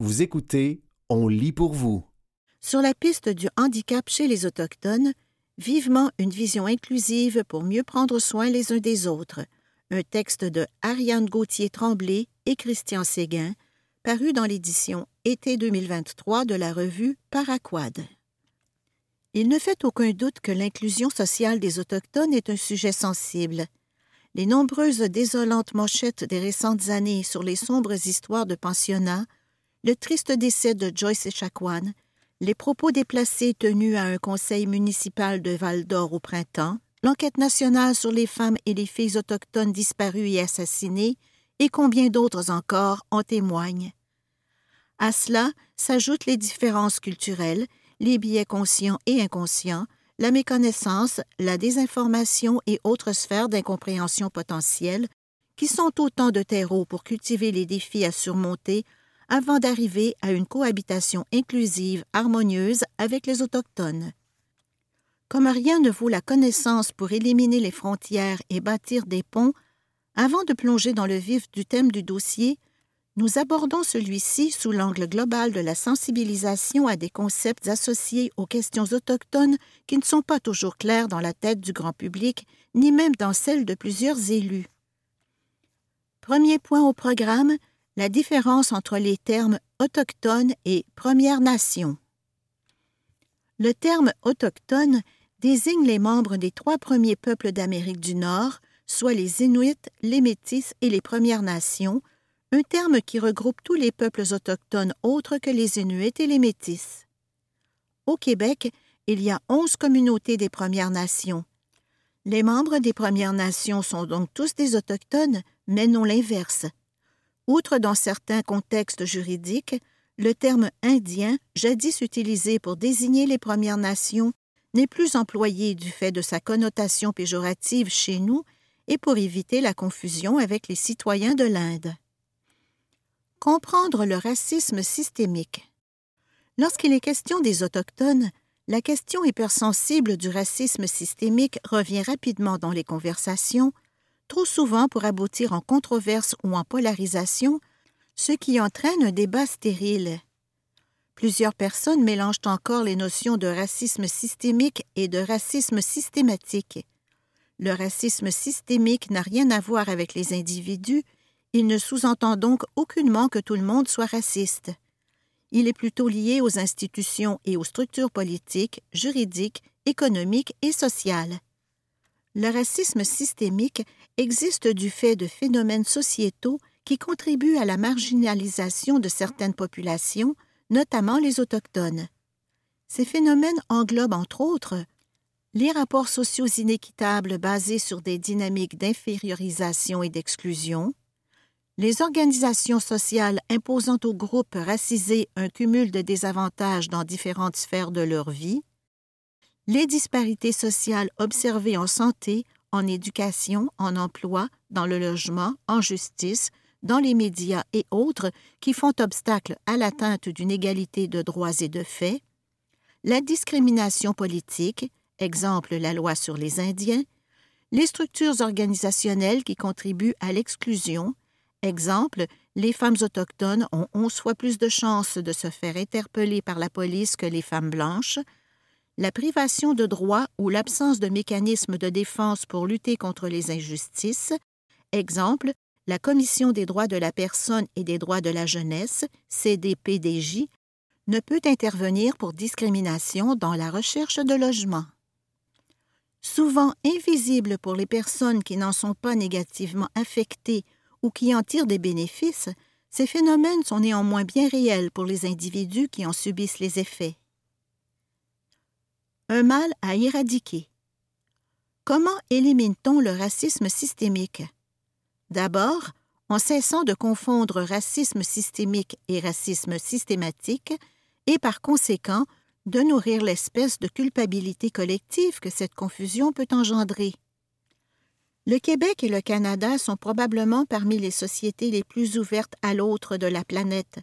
Vous écoutez On lit pour vous. Sur la piste du handicap chez les Autochtones, vivement une vision inclusive pour mieux prendre soin les uns des autres. Un texte de Ariane Gauthier-Tremblay et Christian Séguin, paru dans l'édition été 2023 de la revue Paraquad. Il ne fait aucun doute que l'inclusion sociale des Autochtones est un sujet sensible. Les nombreuses désolantes manchettes des récentes années sur les sombres histoires de pensionnats, le triste décès de Joyce Echaquan, les propos déplacés tenus à un conseil municipal de Val d'Or au printemps, l'enquête nationale sur les femmes et les filles autochtones disparues et assassinées, et combien d'autres encore en témoignent. À cela s'ajoutent les différences culturelles, les biais conscients et inconscients, la méconnaissance, la désinformation et autres sphères d'incompréhension potentielle, qui sont autant de terreaux pour cultiver les défis à surmonter avant d'arriver à une cohabitation inclusive, harmonieuse avec les Autochtones. Comme rien ne vaut la connaissance pour éliminer les frontières et bâtir des ponts, avant de plonger dans le vif du thème du dossier, nous abordons celui-ci sous l'angle global de la sensibilisation à des concepts associés aux questions autochtones qui ne sont pas toujours clairs dans la tête du grand public, ni même dans celle de plusieurs élus. Premier point au programme, la différence entre les termes autochtone et Première Nation. Le terme autochtone désigne les membres des trois premiers peuples d'Amérique du Nord, soit les Inuits, les Métis et les Premières Nations, un terme qui regroupe tous les peuples autochtones autres que les Inuits et les Métis. Au Québec, il y a onze communautés des Premières Nations. Les membres des Premières Nations sont donc tous des Autochtones, mais non l'inverse. Outre dans certains contextes juridiques, le terme indien, jadis utilisé pour désigner les Premières Nations, n'est plus employé du fait de sa connotation péjorative chez nous et pour éviter la confusion avec les citoyens de l'Inde. Comprendre le racisme systémique. Lorsqu'il est question des Autochtones, la question hypersensible du racisme systémique revient rapidement dans les conversations, trop souvent pour aboutir en controverse ou en polarisation, ce qui entraîne un débat stérile. Plusieurs personnes mélangent encore les notions de racisme systémique et de racisme systématique. Le racisme systémique n'a rien à voir avec les individus, il ne sous-entend donc aucunement que tout le monde soit raciste. Il est plutôt lié aux institutions et aux structures politiques, juridiques, économiques et sociales. Le racisme systémique existe du fait de phénomènes sociétaux qui contribuent à la marginalisation de certaines populations, notamment les autochtones. Ces phénomènes englobent entre autres les rapports sociaux inéquitables basés sur des dynamiques d'infériorisation et d'exclusion, les organisations sociales imposant aux groupes racisés un cumul de désavantages dans différentes sphères de leur vie, les disparités sociales observées en santé, en éducation, en emploi, dans le logement, en justice, dans les médias et autres qui font obstacle à l'atteinte d'une égalité de droits et de faits, la discrimination politique, exemple la loi sur les Indiens, les structures organisationnelles qui contribuent à l'exclusion, exemple les femmes autochtones ont onze fois plus de chances de se faire interpeller par la police que les femmes blanches, la privation de droits ou l'absence de mécanismes de défense pour lutter contre les injustices, exemple, la Commission des droits de la personne et des droits de la jeunesse, CDPDJ, ne peut intervenir pour discrimination dans la recherche de logement. Souvent invisible pour les personnes qui n'en sont pas négativement affectées ou qui en tirent des bénéfices, ces phénomènes sont néanmoins bien réels pour les individus qui en subissent les effets. Un mal à éradiquer. Comment élimine-t-on le racisme systémique? D'abord, en cessant de confondre racisme systémique et racisme systématique, et par conséquent de nourrir l'espèce de culpabilité collective que cette confusion peut engendrer. Le Québec et le Canada sont probablement parmi les sociétés les plus ouvertes à l'autre de la planète.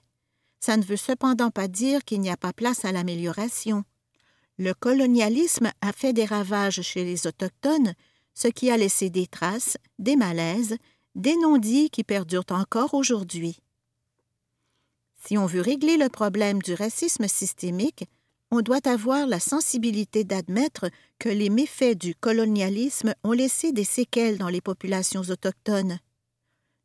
Ça ne veut cependant pas dire qu'il n'y a pas place à l'amélioration. Le colonialisme a fait des ravages chez les Autochtones, ce qui a laissé des traces, des malaises, des non-dits qui perdurent encore aujourd'hui. Si on veut régler le problème du racisme systémique, on doit avoir la sensibilité d'admettre que les méfaits du colonialisme ont laissé des séquelles dans les populations autochtones.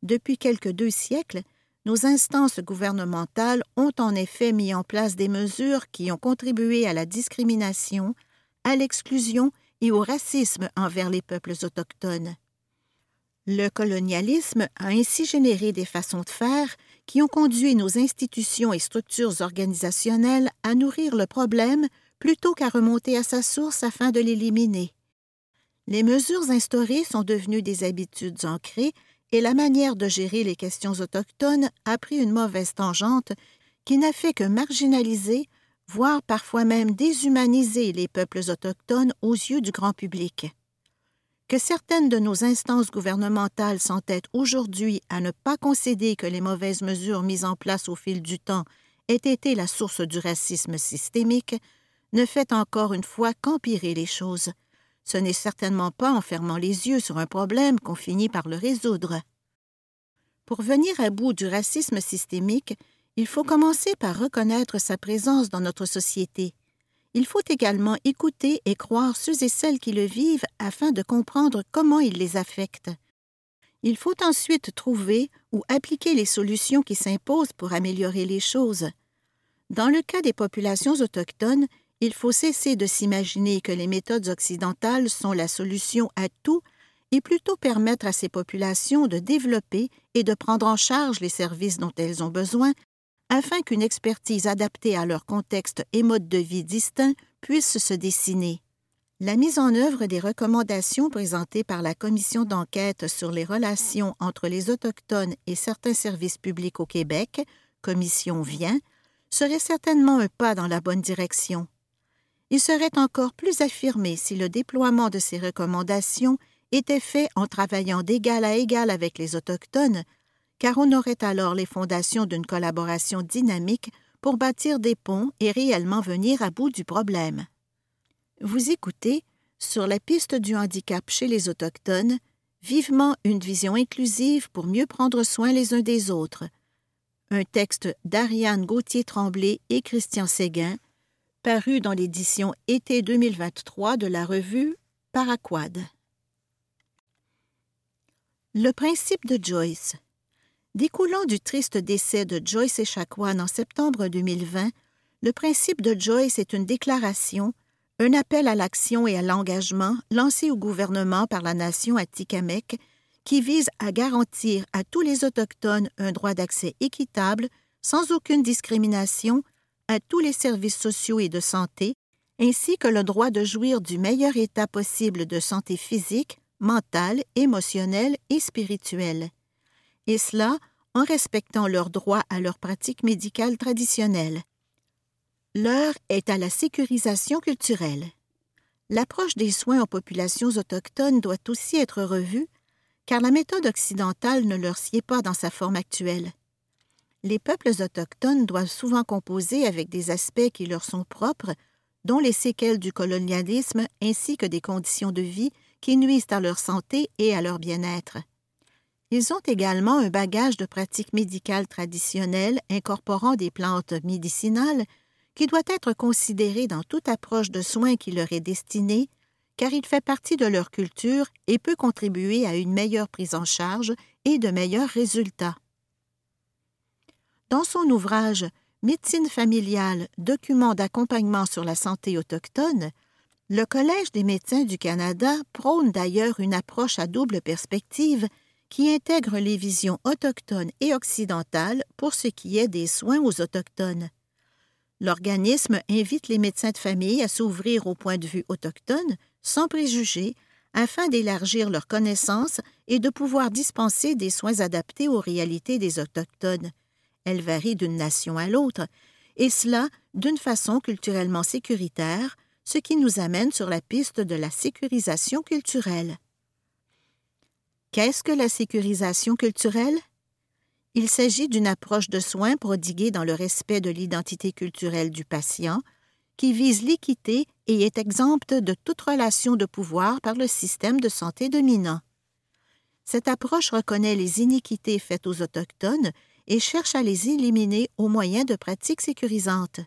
Depuis quelques deux siècles, nos instances gouvernementales ont en effet mis en place des mesures qui ont contribué à la discrimination, à l'exclusion et au racisme envers les peuples autochtones. Le colonialisme a ainsi généré des façons de faire qui ont conduit nos institutions et structures organisationnelles à nourrir le problème plutôt qu'à remonter à sa source afin de l'éliminer. Les mesures instaurées sont devenues des habitudes ancrées et la manière de gérer les questions autochtones a pris une mauvaise tangente qui n'a fait que marginaliser, voire parfois même déshumaniser les peuples autochtones aux yeux du grand public. Que certaines de nos instances gouvernementales s'entêtent aujourd'hui à ne pas concéder que les mauvaises mesures mises en place au fil du temps aient été la source du racisme systémique ne fait encore une fois qu'empirer les choses. Ce n'est certainement pas en fermant les yeux sur un problème qu'on finit par le résoudre. Pour venir à bout du racisme systémique, il faut commencer par reconnaître sa présence dans notre société il faut également écouter et croire ceux et celles qui le vivent afin de comprendre comment il les affecte. Il faut ensuite trouver ou appliquer les solutions qui s'imposent pour améliorer les choses. Dans le cas des populations autochtones, il faut cesser de s'imaginer que les méthodes occidentales sont la solution à tout et plutôt permettre à ces populations de développer et de prendre en charge les services dont elles ont besoin afin qu'une expertise adaptée à leur contexte et mode de vie distincts puisse se dessiner. La mise en œuvre des recommandations présentées par la Commission d'enquête sur les relations entre les Autochtones et certains services publics au Québec, Commission Vient, serait certainement un pas dans la bonne direction. Il serait encore plus affirmé si le déploiement de ces recommandations était fait en travaillant d'égal à égal avec les Autochtones car on aurait alors les fondations d'une collaboration dynamique pour bâtir des ponts et réellement venir à bout du problème. Vous écoutez, sur la piste du handicap chez les Autochtones, vivement une vision inclusive pour mieux prendre soin les uns des autres. Un texte d'Ariane Gauthier-Tremblay et Christian Séguin, paru dans l'édition été 2023 de la revue Paraquad. Le principe de Joyce. Découlant du triste décès de Joyce Echaquan en septembre 2020, le principe de Joyce est une déclaration, un appel à l'action et à l'engagement lancé au gouvernement par la nation Atikamekw qui vise à garantir à tous les Autochtones un droit d'accès équitable, sans aucune discrimination, à tous les services sociaux et de santé, ainsi que le droit de jouir du meilleur état possible de santé physique, mentale, émotionnelle et spirituelle et cela en respectant leurs droits à leurs pratiques médicales traditionnelles. L'heure est à la sécurisation culturelle. L'approche des soins aux populations autochtones doit aussi être revue, car la méthode occidentale ne leur sied pas dans sa forme actuelle. Les peuples autochtones doivent souvent composer avec des aspects qui leur sont propres, dont les séquelles du colonialisme ainsi que des conditions de vie qui nuisent à leur santé et à leur bien-être. Ils ont également un bagage de pratiques médicales traditionnelles incorporant des plantes médicinales qui doit être considéré dans toute approche de soins qui leur est destinée, car il fait partie de leur culture et peut contribuer à une meilleure prise en charge et de meilleurs résultats. Dans son ouvrage Médecine familiale, document d'accompagnement sur la santé autochtone, le Collège des médecins du Canada prône d'ailleurs une approche à double perspective qui intègre les visions autochtones et occidentales pour ce qui est des soins aux Autochtones. L'organisme invite les médecins de famille à s'ouvrir au point de vue autochtone, sans préjugés, afin d'élargir leurs connaissances et de pouvoir dispenser des soins adaptés aux réalités des Autochtones. Elles varient d'une nation à l'autre, et cela d'une façon culturellement sécuritaire, ce qui nous amène sur la piste de la sécurisation culturelle. Qu'est-ce que la sécurisation culturelle? Il s'agit d'une approche de soins prodiguée dans le respect de l'identité culturelle du patient, qui vise l'équité et est exempte de toute relation de pouvoir par le système de santé dominant. Cette approche reconnaît les iniquités faites aux Autochtones et cherche à les éliminer au moyen de pratiques sécurisantes.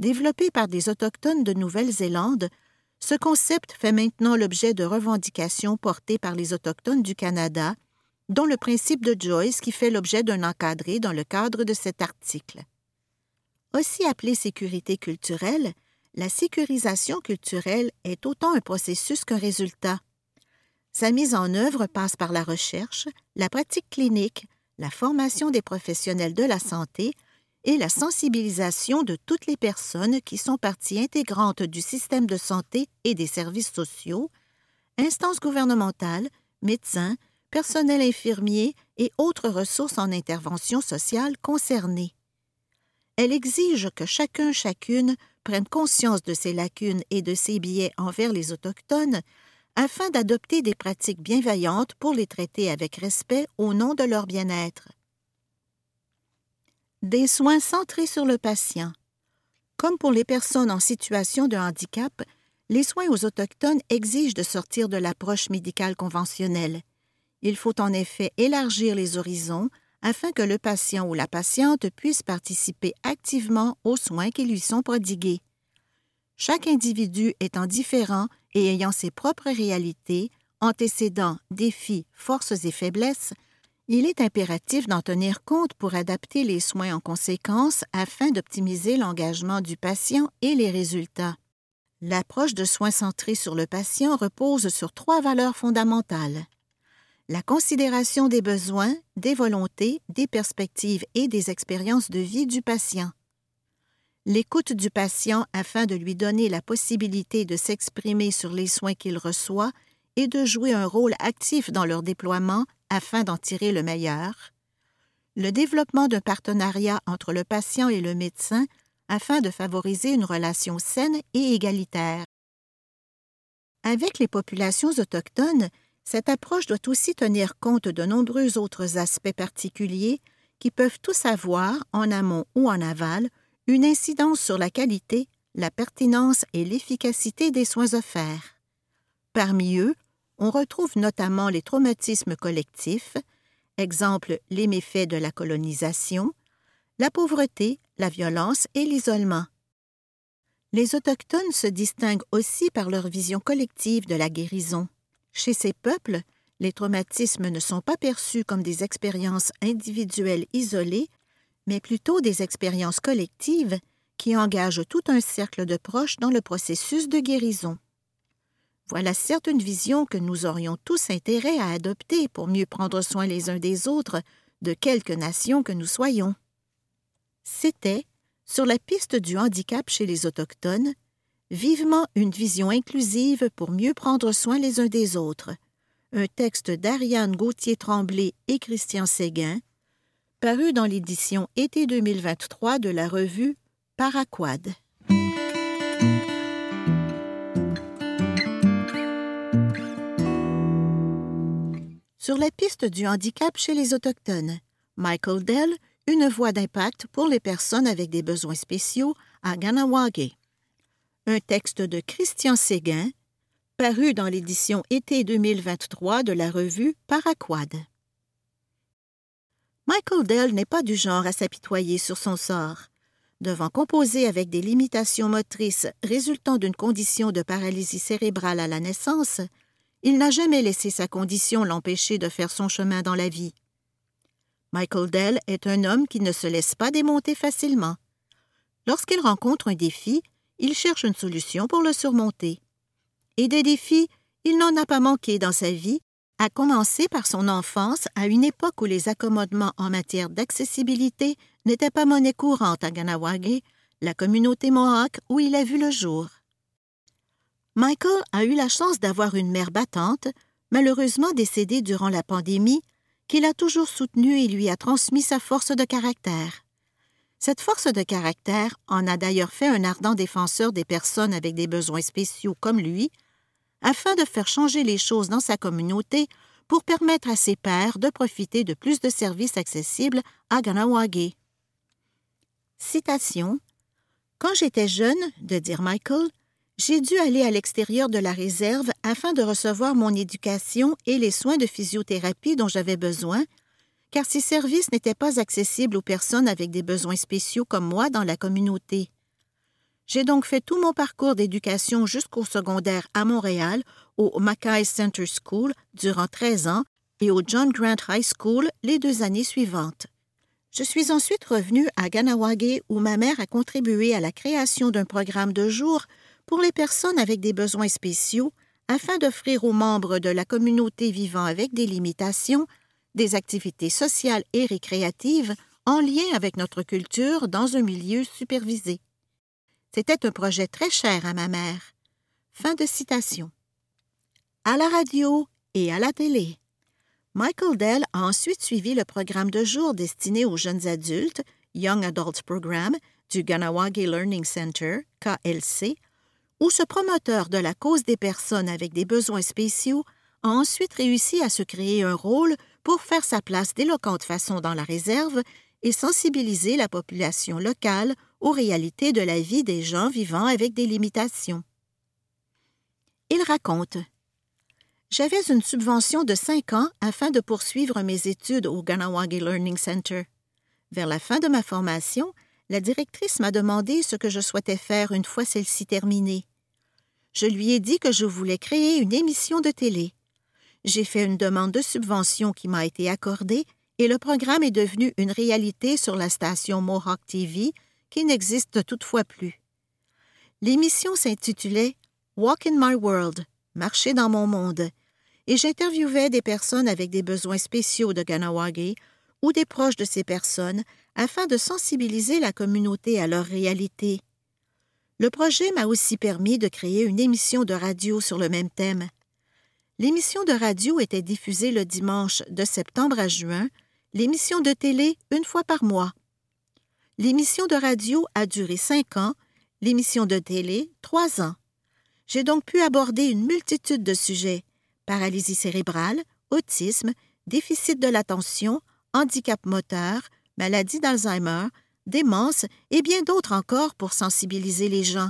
Développé par des Autochtones de Nouvelle-Zélande, ce concept fait maintenant l'objet de revendications portées par les Autochtones du Canada, dont le principe de Joyce qui fait l'objet d'un encadré dans le cadre de cet article. Aussi appelée sécurité culturelle, la sécurisation culturelle est autant un processus qu'un résultat. Sa mise en œuvre passe par la recherche, la pratique clinique, la formation des professionnels de la santé et la sensibilisation de toutes les personnes qui sont partie intégrante du système de santé et des services sociaux, instances gouvernementales, médecins, personnel infirmier et autres ressources en intervention sociale concernées. Elle exige que chacun chacune prenne conscience de ses lacunes et de ses biais envers les Autochtones afin d'adopter des pratiques bienveillantes pour les traiter avec respect au nom de leur bien-être. Des soins centrés sur le patient. Comme pour les personnes en situation de handicap, les soins aux Autochtones exigent de sortir de l'approche médicale conventionnelle. Il faut en effet élargir les horizons afin que le patient ou la patiente puisse participer activement aux soins qui lui sont prodigués. Chaque individu étant différent et ayant ses propres réalités, antécédents, défis, forces et faiblesses, il est impératif d'en tenir compte pour adapter les soins en conséquence afin d'optimiser l'engagement du patient et les résultats. L'approche de soins centrés sur le patient repose sur trois valeurs fondamentales la considération des besoins, des volontés, des perspectives et des expériences de vie du patient. L'écoute du patient afin de lui donner la possibilité de s'exprimer sur les soins qu'il reçoit et de jouer un rôle actif dans leur déploiement afin d'en tirer le meilleur. Le développement d'un partenariat entre le patient et le médecin afin de favoriser une relation saine et égalitaire. Avec les populations autochtones, cette approche doit aussi tenir compte de nombreux autres aspects particuliers qui peuvent tous avoir, en amont ou en aval, une incidence sur la qualité, la pertinence et l'efficacité des soins offerts. Parmi eux, on retrouve notamment les traumatismes collectifs, exemple les méfaits de la colonisation, la pauvreté, la violence et l'isolement. Les Autochtones se distinguent aussi par leur vision collective de la guérison. Chez ces peuples, les traumatismes ne sont pas perçus comme des expériences individuelles isolées, mais plutôt des expériences collectives qui engagent tout un cercle de proches dans le processus de guérison. Voilà certes une vision que nous aurions tous intérêt à adopter pour mieux prendre soin les uns des autres, de quelque nation que nous soyons. C'était, sur la piste du handicap chez les Autochtones, Vivement une vision inclusive pour mieux prendre soin les uns des autres. Un texte d'Ariane Gauthier-Tremblay et Christian Séguin, paru dans l'édition été 2023 de la revue Paraquad. Sur la piste du handicap chez les Autochtones, Michael Dell, une voix d'impact pour les personnes avec des besoins spéciaux à Ganawage un texte de Christian Séguin, paru dans l'édition été 2023 de la revue Paraquad. Michael Dell n'est pas du genre à s'apitoyer sur son sort. Devant composer avec des limitations motrices résultant d'une condition de paralysie cérébrale à la naissance, il n'a jamais laissé sa condition l'empêcher de faire son chemin dans la vie. Michael Dell est un homme qui ne se laisse pas démonter facilement. Lorsqu'il rencontre un défi, il cherche une solution pour le surmonter. Et des défis, il n'en a pas manqué dans sa vie, à commencer par son enfance à une époque où les accommodements en matière d'accessibilité n'étaient pas monnaie courante à Ganawage, la communauté Mohawk où il a vu le jour. Michael a eu la chance d'avoir une mère battante, malheureusement décédée durant la pandémie, qu'il a toujours soutenue et lui a transmis sa force de caractère. Cette force de caractère en a d'ailleurs fait un ardent défenseur des personnes avec des besoins spéciaux comme lui, afin de faire changer les choses dans sa communauté pour permettre à ses pairs de profiter de plus de services accessibles à Ganawage. Citation Quand j'étais jeune, de dire Michael, j'ai dû aller à l'extérieur de la réserve afin de recevoir mon éducation et les soins de physiothérapie dont j'avais besoin, car ces services n'étaient pas accessibles aux personnes avec des besoins spéciaux comme moi dans la communauté. J'ai donc fait tout mon parcours d'éducation jusqu'au secondaire à Montréal, au Mackay Center School durant 13 ans et au John Grant High School les deux années suivantes. Je suis ensuite revenue à Ganawage où ma mère a contribué à la création d'un programme de jour pour les personnes avec des besoins spéciaux afin d'offrir aux membres de la communauté vivant avec des limitations des activités sociales et récréatives en lien avec notre culture dans un milieu supervisé. C'était un projet très cher à ma mère. Fin de citation. À la radio et à la télé. Michael Dell a ensuite suivi le programme de jour destiné aux jeunes adultes, Young Adult Program, du Ganawage Learning Center, KLC, où ce promoteur de la cause des personnes avec des besoins spéciaux a ensuite réussi à se créer un rôle pour faire sa place d'éloquente façon dans la réserve et sensibiliser la population locale aux réalités de la vie des gens vivant avec des limitations. Il raconte J'avais une subvention de cinq ans afin de poursuivre mes études au Ganawagi Learning Center. Vers la fin de ma formation, la directrice m'a demandé ce que je souhaitais faire une fois celle-ci terminée. Je lui ai dit que je voulais créer une émission de télé. J'ai fait une demande de subvention qui m'a été accordée et le programme est devenu une réalité sur la station Mohawk TV qui n'existe toutefois plus. L'émission s'intitulait Walk in My World, Marcher dans mon monde, et j'interviewais des personnes avec des besoins spéciaux de Ganawagi ou des proches de ces personnes afin de sensibiliser la communauté à leur réalité. Le projet m'a aussi permis de créer une émission de radio sur le même thème. L'émission de radio était diffusée le dimanche de septembre à juin, l'émission de télé une fois par mois. L'émission de radio a duré cinq ans, l'émission de télé trois ans. J'ai donc pu aborder une multitude de sujets paralysie cérébrale, autisme, déficit de l'attention, handicap moteur, maladie d'Alzheimer, démence et bien d'autres encore pour sensibiliser les gens.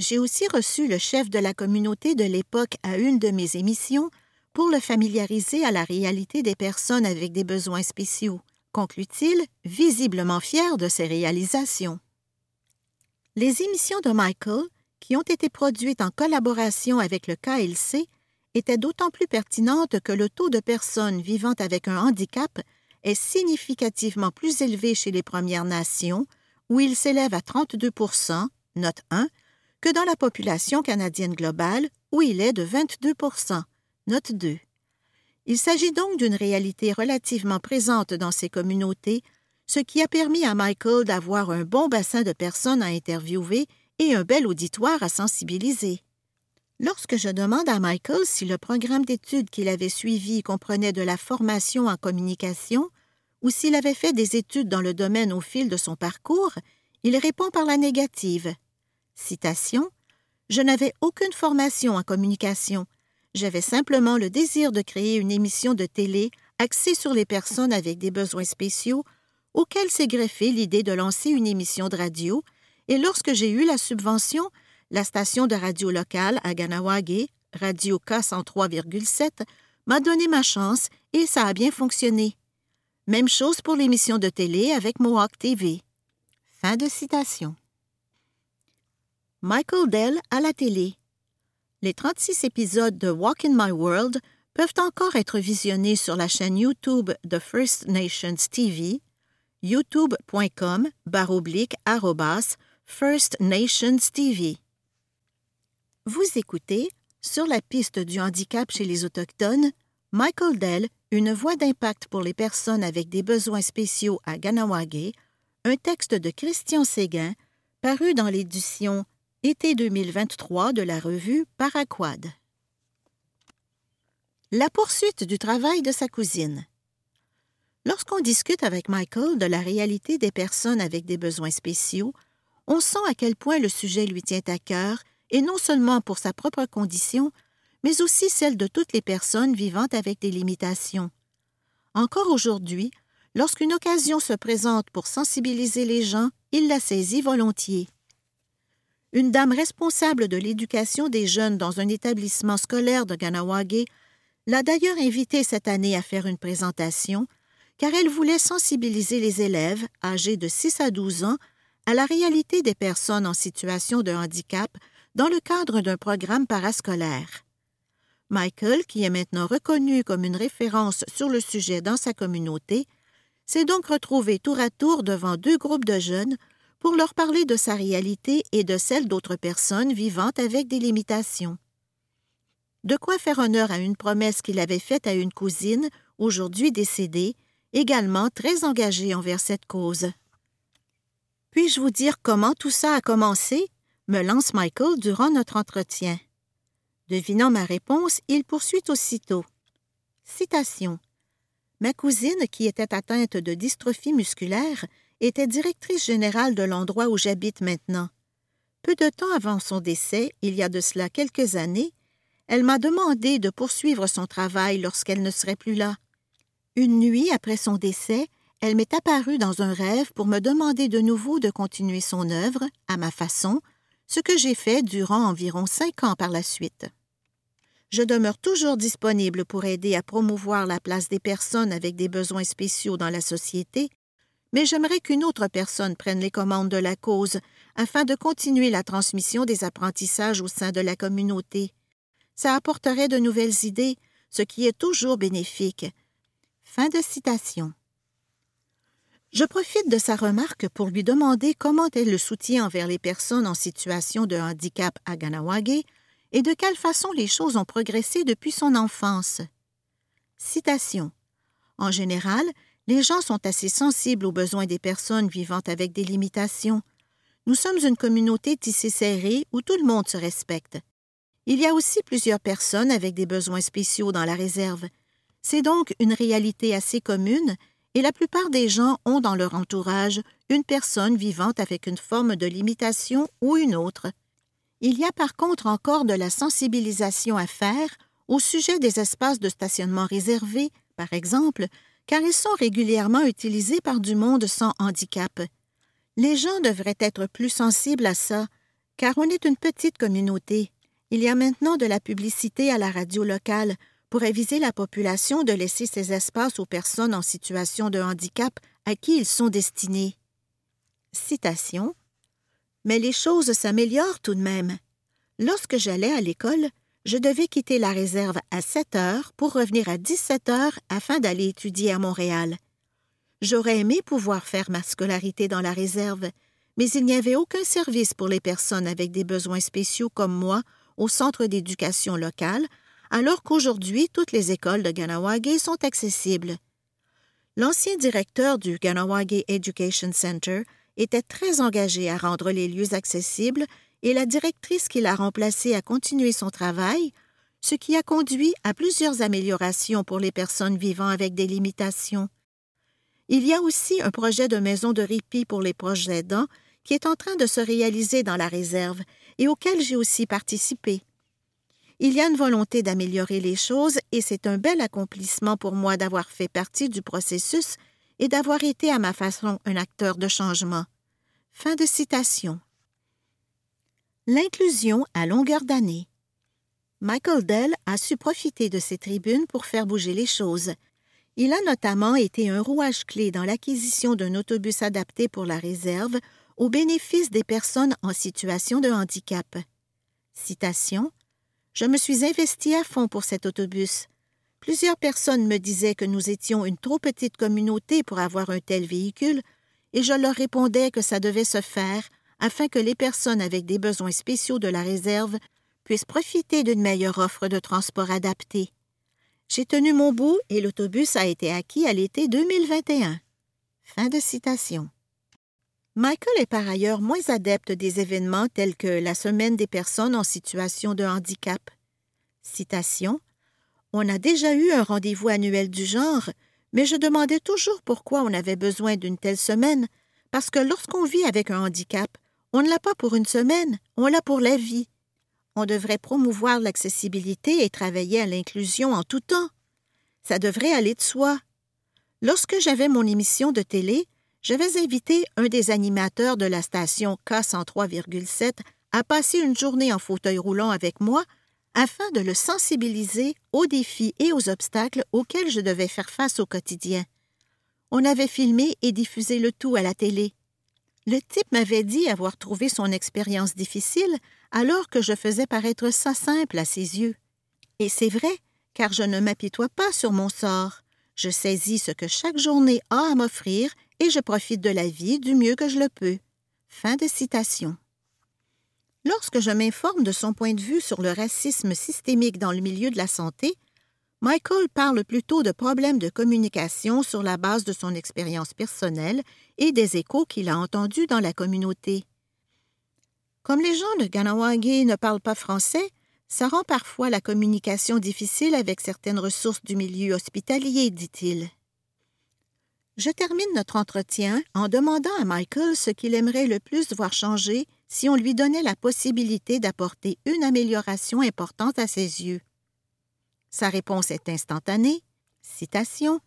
J'ai aussi reçu le chef de la communauté de l'époque à une de mes émissions pour le familiariser à la réalité des personnes avec des besoins spéciaux, conclut-il, visiblement fier de ses réalisations. Les émissions de Michael, qui ont été produites en collaboration avec le KLC, étaient d'autant plus pertinentes que le taux de personnes vivant avec un handicap est significativement plus élevé chez les Premières Nations, où il s'élève à 32 note 1, que dans la population canadienne globale, où il est de 22 Note 2. Il s'agit donc d'une réalité relativement présente dans ces communautés, ce qui a permis à Michael d'avoir un bon bassin de personnes à interviewer et un bel auditoire à sensibiliser. Lorsque je demande à Michael si le programme d'études qu'il avait suivi comprenait de la formation en communication ou s'il avait fait des études dans le domaine au fil de son parcours, il répond par la négative. Citation Je n'avais aucune formation en communication. J'avais simplement le désir de créer une émission de télé axée sur les personnes avec des besoins spéciaux, auquel s'est greffée l'idée de lancer une émission de radio, et lorsque j'ai eu la subvention, la station de radio locale à Ganawage, Radio K 103,7, m'a donné ma chance et ça a bien fonctionné. Même chose pour l'émission de télé avec Mohawk TV. Fin de citation. Michael Dell à la télé. Les 36 épisodes de Walk in My World peuvent encore être visionnés sur la chaîne YouTube de First Nations TV, youtube.com baroblique First Nations TV. Vous écoutez, sur la piste du handicap chez les Autochtones, Michael Dell, une voix d'impact pour les personnes avec des besoins spéciaux à Ganawage, un texte de Christian Séguin, paru dans l'édition été 2023 de la revue Paraquad. La poursuite du travail de sa cousine. Lorsqu'on discute avec Michael de la réalité des personnes avec des besoins spéciaux, on sent à quel point le sujet lui tient à cœur, et non seulement pour sa propre condition, mais aussi celle de toutes les personnes vivant avec des limitations. Encore aujourd'hui, lorsqu'une occasion se présente pour sensibiliser les gens, il la saisit volontiers. Une dame responsable de l'éducation des jeunes dans un établissement scolaire de Ganawage l'a d'ailleurs invité cette année à faire une présentation car elle voulait sensibiliser les élèves, âgés de 6 à 12 ans, à la réalité des personnes en situation de handicap dans le cadre d'un programme parascolaire. Michael, qui est maintenant reconnu comme une référence sur le sujet dans sa communauté, s'est donc retrouvé tour à tour devant deux groupes de jeunes pour leur parler de sa réalité et de celle d'autres personnes vivant avec des limitations. De quoi faire honneur à une promesse qu'il avait faite à une cousine, aujourd'hui décédée, également très engagée envers cette cause. Puis-je vous dire comment tout ça a commencé? me lance Michael durant notre entretien. Devinant ma réponse, il poursuit aussitôt. Citation. Ma cousine, qui était atteinte de dystrophie musculaire, était directrice générale de l'endroit où j'habite maintenant. Peu de temps avant son décès, il y a de cela quelques années, elle m'a demandé de poursuivre son travail lorsqu'elle ne serait plus là. Une nuit après son décès, elle m'est apparue dans un rêve pour me demander de nouveau de continuer son œuvre, à ma façon, ce que j'ai fait durant environ cinq ans par la suite. Je demeure toujours disponible pour aider à promouvoir la place des personnes avec des besoins spéciaux dans la société, mais j'aimerais qu'une autre personne prenne les commandes de la cause afin de continuer la transmission des apprentissages au sein de la communauté. Ça apporterait de nouvelles idées, ce qui est toujours bénéfique. Je profite de sa remarque pour lui demander comment est le soutien envers les personnes en situation de handicap à Ganawage et de quelle façon les choses ont progressé depuis son enfance. Citation. En général, les gens sont assez sensibles aux besoins des personnes vivant avec des limitations. Nous sommes une communauté tissée serrée où tout le monde se respecte. Il y a aussi plusieurs personnes avec des besoins spéciaux dans la réserve. C'est donc une réalité assez commune et la plupart des gens ont dans leur entourage une personne vivant avec une forme de limitation ou une autre. Il y a par contre encore de la sensibilisation à faire au sujet des espaces de stationnement réservés, par exemple, car ils sont régulièrement utilisés par du monde sans handicap. Les gens devraient être plus sensibles à ça, car on est une petite communauté. Il y a maintenant de la publicité à la radio locale pour aviser la population de laisser ces espaces aux personnes en situation de handicap à qui ils sont destinés. Citation mais les choses s'améliorent tout de même. Lorsque j'allais à l'école, je devais quitter la réserve à 7 heures pour revenir à 17 heures afin d'aller étudier à Montréal. J'aurais aimé pouvoir faire ma scolarité dans la réserve, mais il n'y avait aucun service pour les personnes avec des besoins spéciaux comme moi au centre d'éducation locale, alors qu'aujourd'hui toutes les écoles de Ganawage sont accessibles. L'ancien directeur du Ganawage Education Center était très engagée à rendre les lieux accessibles et la directrice qui l'a remplacée a continué son travail, ce qui a conduit à plusieurs améliorations pour les personnes vivant avec des limitations. Il y a aussi un projet de maison de répit pour les proches aidants qui est en train de se réaliser dans la réserve et auquel j'ai aussi participé. Il y a une volonté d'améliorer les choses et c'est un bel accomplissement pour moi d'avoir fait partie du processus et d'avoir été à ma façon un acteur de changement. Fin de citation. L'inclusion à longueur d'année. Michael Dell a su profiter de ces tribunes pour faire bouger les choses. Il a notamment été un rouage clé dans l'acquisition d'un autobus adapté pour la réserve au bénéfice des personnes en situation de handicap. Citation Je me suis investi à fond pour cet autobus. Plusieurs personnes me disaient que nous étions une trop petite communauté pour avoir un tel véhicule, et je leur répondais que ça devait se faire afin que les personnes avec des besoins spéciaux de la réserve puissent profiter d'une meilleure offre de transport adaptée. J'ai tenu mon bout et l'autobus a été acquis à l'été 2021. Fin de citation. Michael est par ailleurs moins adepte des événements tels que la Semaine des personnes en situation de handicap. Citation on a déjà eu un rendez-vous annuel du genre, mais je demandais toujours pourquoi on avait besoin d'une telle semaine, parce que lorsqu'on vit avec un handicap, on ne l'a pas pour une semaine, on l'a pour la vie. On devrait promouvoir l'accessibilité et travailler à l'inclusion en tout temps. Ça devrait aller de soi. Lorsque j'avais mon émission de télé, j'avais invité un des animateurs de la station K103,7 à passer une journée en fauteuil roulant avec moi afin de le sensibiliser aux défis et aux obstacles auxquels je devais faire face au quotidien. On avait filmé et diffusé le tout à la télé. Le type m'avait dit avoir trouvé son expérience difficile alors que je faisais paraître ça simple à ses yeux. Et c'est vrai, car je ne m'apitoie pas sur mon sort. Je saisis ce que chaque journée a à m'offrir et je profite de la vie du mieux que je le peux. Fin de citation. Lorsque je m'informe de son point de vue sur le racisme systémique dans le milieu de la santé, Michael parle plutôt de problèmes de communication sur la base de son expérience personnelle et des échos qu'il a entendus dans la communauté. Comme les gens de Ganawagi ne parlent pas français, ça rend parfois la communication difficile avec certaines ressources du milieu hospitalier, dit-il. Je termine notre entretien en demandant à Michael ce qu'il aimerait le plus voir changer si on lui donnait la possibilité d'apporter une amélioration importante à ses yeux. Sa réponse est instantanée. Citation.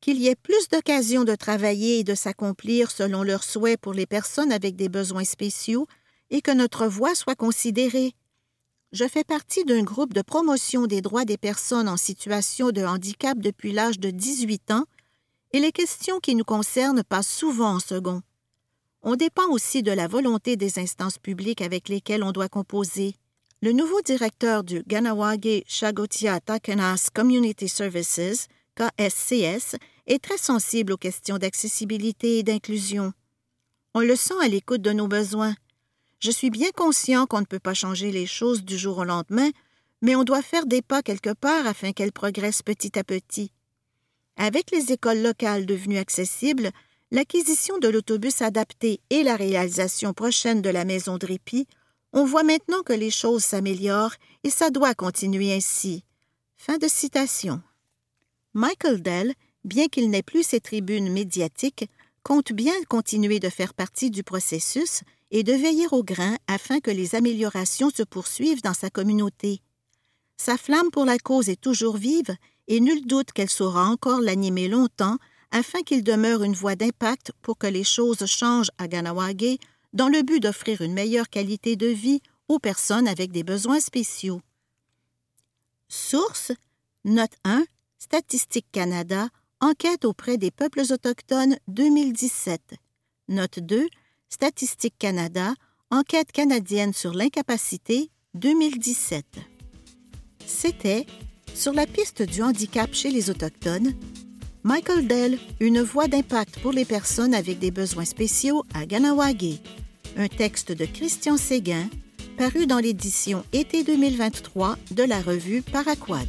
Qu'il y ait plus d'occasions de travailler et de s'accomplir selon leurs souhaits pour les personnes avec des besoins spéciaux et que notre voix soit considérée. Je fais partie d'un groupe de promotion des droits des personnes en situation de handicap depuis l'âge de 18 ans et les questions qui nous concernent passent souvent en second. On dépend aussi de la volonté des instances publiques avec lesquelles on doit composer. Le nouveau directeur du Ganawage Shagotia Takenas Community Services, KSCS, est très sensible aux questions d'accessibilité et d'inclusion. On le sent à l'écoute de nos besoins. Je suis bien conscient qu'on ne peut pas changer les choses du jour au lendemain, mais on doit faire des pas quelque part afin qu'elles progressent petit à petit. Avec les écoles locales devenues accessibles, l'acquisition de l'autobus adapté et la réalisation prochaine de la maison de on voit maintenant que les choses s'améliorent et ça doit continuer ainsi. Fin de citation. Michael Dell, bien qu'il n'ait plus ses tribunes médiatiques, compte bien continuer de faire partie du processus et de veiller au grain afin que les améliorations se poursuivent dans sa communauté. Sa flamme pour la cause est toujours vive et nul doute qu'elle saura encore l'animer longtemps afin qu'il demeure une voie d'impact pour que les choses changent à Ganawage dans le but d'offrir une meilleure qualité de vie aux personnes avec des besoins spéciaux. Source Note 1 Statistique Canada Enquête auprès des peuples autochtones 2017. Note 2 Statistique Canada Enquête canadienne sur l'incapacité 2017. C'était sur la piste du handicap chez les Autochtones, Michael Dell, une voix d'impact pour les personnes avec des besoins spéciaux à Ganawagi. Un texte de Christian Séguin, paru dans l'édition été 2023 de la revue Paraquad.